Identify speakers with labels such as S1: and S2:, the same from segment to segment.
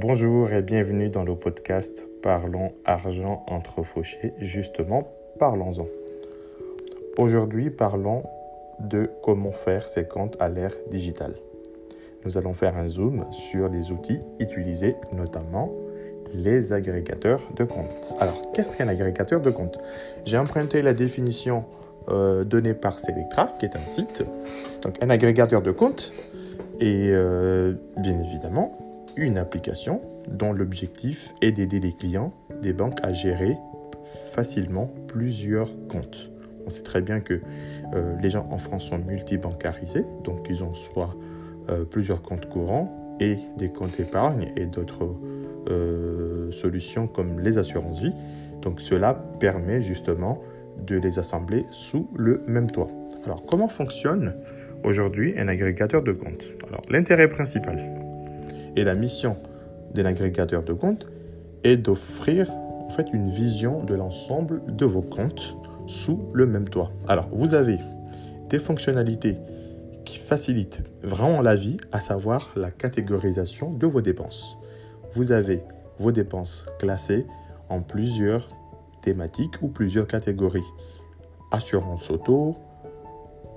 S1: Bonjour et bienvenue dans le podcast Parlons argent entre fauchés. Justement, parlons-en. Aujourd'hui, parlons de comment faire ses comptes à l'ère digitale. Nous allons faire un zoom sur les outils utilisés, notamment les agrégateurs de comptes. Alors, qu'est-ce qu'un agrégateur de comptes? J'ai emprunté la définition euh, donnée par Selectra, qui est un site. Donc, un agrégateur de comptes est euh, bien évidemment une application dont l'objectif est d'aider les clients des banques à gérer facilement plusieurs comptes. On sait très bien que euh, les gens en France sont multibancarisés, donc ils ont soit euh, plusieurs comptes courants et des comptes épargne et d'autres euh, solutions comme les assurances vie. Donc cela permet justement de les assembler sous le même toit. Alors comment fonctionne aujourd'hui un agrégateur de comptes? Alors l'intérêt principal et la mission d'un agrégateur de comptes est d'offrir en fait une vision de l'ensemble de vos comptes sous le même toit. Alors, vous avez des fonctionnalités qui facilitent vraiment la vie, à savoir la catégorisation de vos dépenses. Vous avez vos dépenses classées en plusieurs thématiques ou plusieurs catégories. Assurance auto,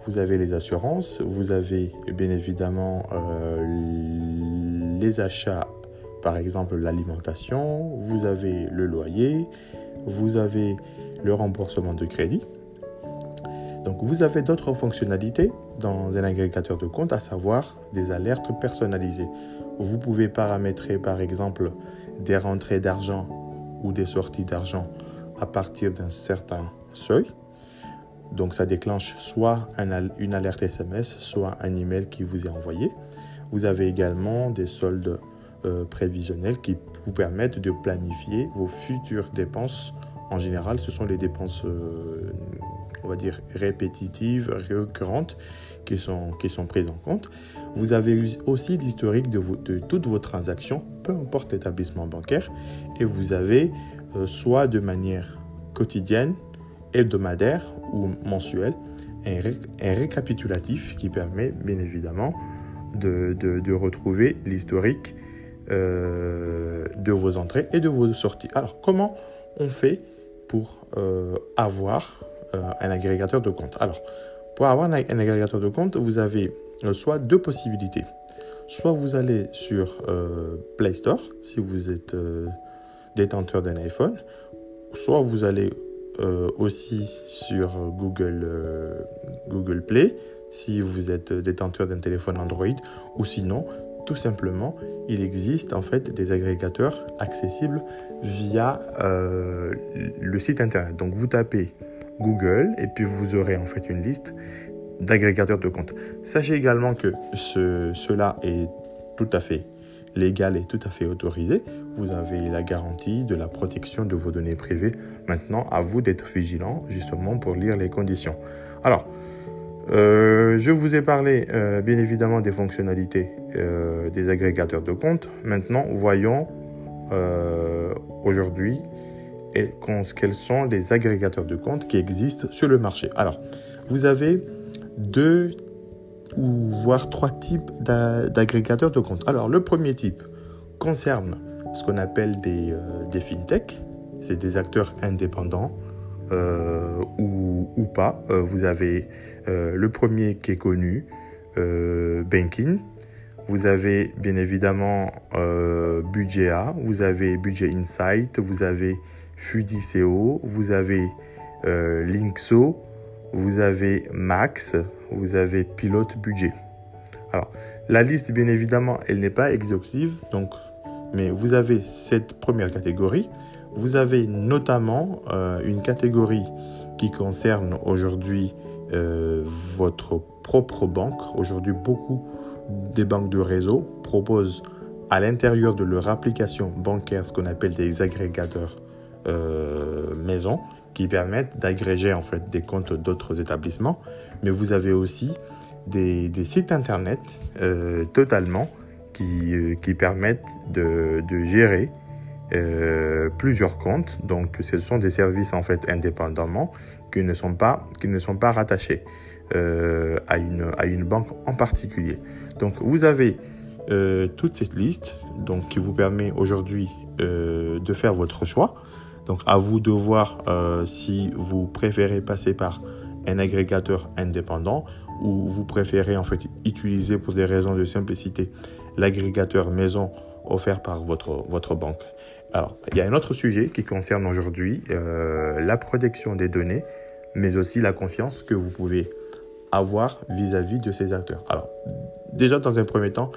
S1: vous avez les assurances, vous avez bien évidemment euh, les achats, par exemple l'alimentation, vous avez le loyer, vous avez le remboursement de crédit. Donc vous avez d'autres fonctionnalités dans un agrégateur de compte, à savoir des alertes personnalisées. Vous pouvez paramétrer par exemple des rentrées d'argent ou des sorties d'argent à partir d'un certain seuil. Donc ça déclenche soit une alerte SMS, soit un email qui vous est envoyé. Vous avez également des soldes euh, prévisionnels qui vous permettent de planifier vos futures dépenses. En général, ce sont les dépenses, euh, on va dire, répétitives, récurrentes qui sont, qui sont prises en compte. Vous avez aussi l'historique de, toutes vos transactions, peu importe l'établissement bancaire, et vous avez euh, soit de manière quotidienne, hebdomadaire ou mensuel, un, récapitulatif qui permet bien évidemment de, retrouver l'historique euh, de vos entrées et de vos sorties. Alors comment on fait pour euh, avoir euh, un agrégateur de compte? Alors pour avoir un, agrégateur de compte, vous avez soit deux possibilités. Soit vous allez sur Play Store si vous êtes détenteur d'un iPhone, soit vous allez aussi sur Google, Google Play si vous êtes détenteur d'un téléphone Android ou sinon tout simplement il existe en fait des agrégateurs accessibles via euh, le site internet. Donc vous tapez Google et puis vous aurez en fait une liste d'agrégateurs de comptes. Sachez également que ce, cela est tout à fait légal et tout à fait autorisé. Vous avez la garantie de la protection de vos données privées. Maintenant, à vous d'être vigilant justement pour lire les conditions. Alors, euh, je vous ai parlé euh, bien évidemment des fonctionnalités euh, des agrégateurs de comptes. Maintenant, voyons aujourd'hui quels sont les agrégateurs de comptes qui existent sur le marché. Alors, vous avez deux ou voire trois types d'agrégateurs de comptes. Alors, le premier type concerne ce qu'on appelle des, euh, des fintech. C'est des acteurs indépendants euh, ou, ou, pas. Euh, vous avez le premier qui est connu, Banking. Vous avez bien évidemment Budget vous avez Budget Insight, vous avez Fudiceo, vous avez Linkso, vous avez Max, vous avez pilote budget. Alors, la liste, bien évidemment, elle n'est pas exhaustive, donc, mais vous avez cette première catégorie. Vous avez notamment euh, une catégorie qui concerne aujourd'hui euh, votre propre banque. Aujourd'hui, beaucoup des banques de réseau proposent à l'intérieur de leur application bancaire ce qu'on appelle des agrégateurs euh, maison qui permettent d'agréger en fait des comptes d'autres établissements, mais vous avez aussi des, sites internet euh, totalement qui, permettent de gérer euh, plusieurs comptes. Donc, ce sont des services en fait indépendamment qui ne sont pas, qui ne sont pas rattachés euh, à, une, à une banque en particulier. Donc, vous avez toute cette liste donc qui vous permet aujourd'hui de faire votre choix. Donc à vous de voir si vous préférez passer par un agrégateur indépendant ou vous préférez en fait utiliser pour des raisons de simplicité l'agrégateur maison offert par votre, votre banque. Alors, il y a un autre sujet qui concerne aujourd'hui euh, la protection des données, mais aussi la confiance que vous pouvez avoir vis-à-vis de ces acteurs. Alors, déjà dans un premier temps,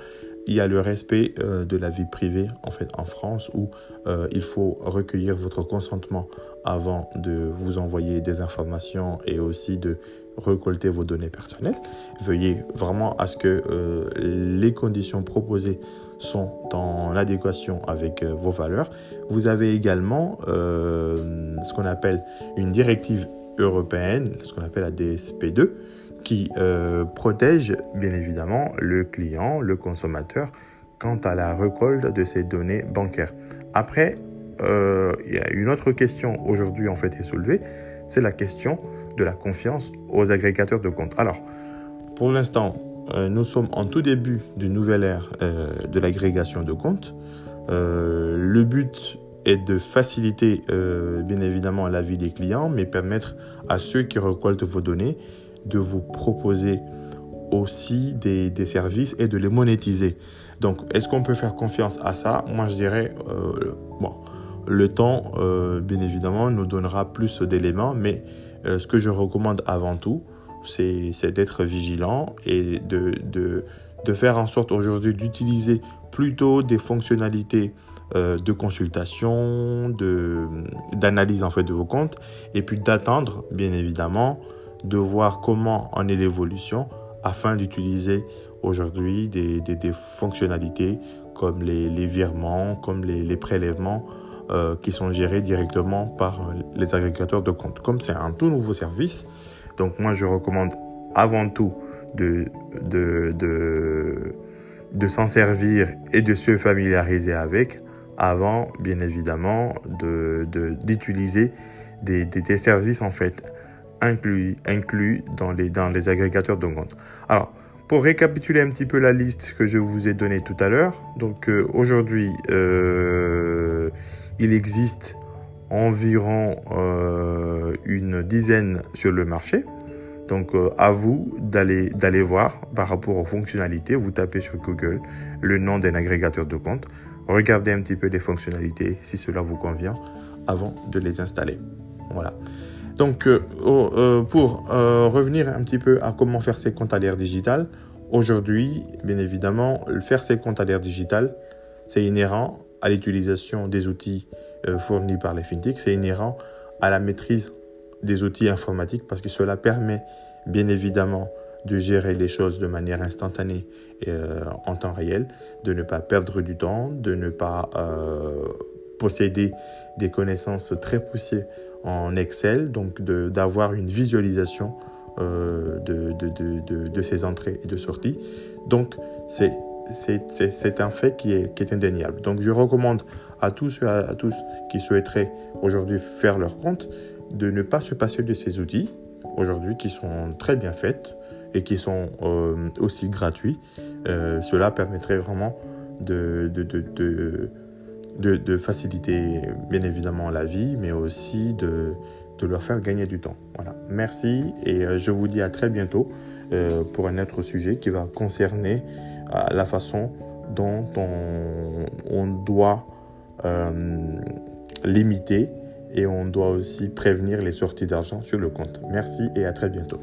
S1: il y a le respect euh, de la vie privée en fait en France où euh, il faut recueillir votre consentement avant de vous envoyer des informations et aussi de récolter vos données personnelles. Veuillez vraiment à ce que les conditions proposées sont en adéquation avec euh, vos valeurs. Vous avez également euh, ce qu'on appelle une directive européenne, ce qu'on appelle la DSP2, qui euh, protège bien évidemment le client, le consommateur, quant à la récolte de ces données bancaires. Après, il y a une autre question aujourd'hui en fait est soulevée, c'est la question de la confiance aux agrégateurs de comptes. Alors, pour l'instant, nous sommes en tout début d'une nouvelle ère euh, de l'agrégation de comptes. Euh, le but est de faciliter bien évidemment la vie des clients, mais permettre à ceux qui récoltent vos données de vous proposer aussi des, des services et de les monétiser. Donc, est-ce qu'on peut faire confiance à ça? Moi, je dirais, bon, le temps, bien évidemment, nous donnera plus d'éléments, mais ce que je recommande avant tout, c'est d'être vigilant et de, de, de, faire en sorte aujourd'hui d'utiliser plutôt des fonctionnalités euh, de consultation, d'analyse en fait de vos comptes, et puis d'attendre bien évidemment de voir comment en est l'évolution afin d'utiliser aujourd'hui des, des, fonctionnalités comme les, les virements, comme les, les prélèvements euh, qui sont gérés directement par les agrégateurs de comptes. Comme c'est un tout nouveau service, donc moi, je recommande avant tout de, de, de, s'en servir et de se familiariser avec avant, bien évidemment, d'utiliser de, des, des, services en fait inclus, inclus dans, les, dans les agrégateurs de compte. Alors, pour récapituler un petit peu la liste que je vous ai donnée tout à l'heure, donc euh, aujourd'hui, euh, il existe environ euh, une dizaine sur le marché. Donc euh, à vous d'aller d'aller voir par rapport aux fonctionnalités. Vous tapez sur Google le nom d'un agrégateur de compte. Regardez un petit peu les fonctionnalités si cela vous convient avant de les installer. Voilà. Donc euh, pour revenir un petit peu à comment faire ses comptes à l'ère digitale, aujourd'hui, bien évidemment, faire ses comptes à l'ère digitale, c'est inhérent à l'utilisation des outils fournis par les fintechs, c'est inhérent à la maîtrise des outils informatiques parce que cela permet bien évidemment de gérer les choses de manière instantanée et euh, en temps réel, de ne pas perdre du temps, de ne pas euh, posséder des connaissances très poussées en Excel, donc d'avoir une visualisation de, de, ces entrées et de sorties. Donc c'est c'est un fait qui est, indéniable. Donc je recommande à tous, à, tous qui souhaiteraient aujourd'hui faire leur compte de ne pas se passer de ces outils aujourd'hui qui sont très bien faits et qui sont euh, aussi gratuits. Euh, cela permettrait vraiment de, faciliter bien évidemment la vie, mais aussi de, de leur faire gagner du temps. Voilà. Merci et euh, je vous dis à très bientôt pour un autre sujet qui va concerner la façon dont on, doit euh, limiter et on doit aussi prévenir les sorties d'argent sur le compte. Merci et à très bientôt.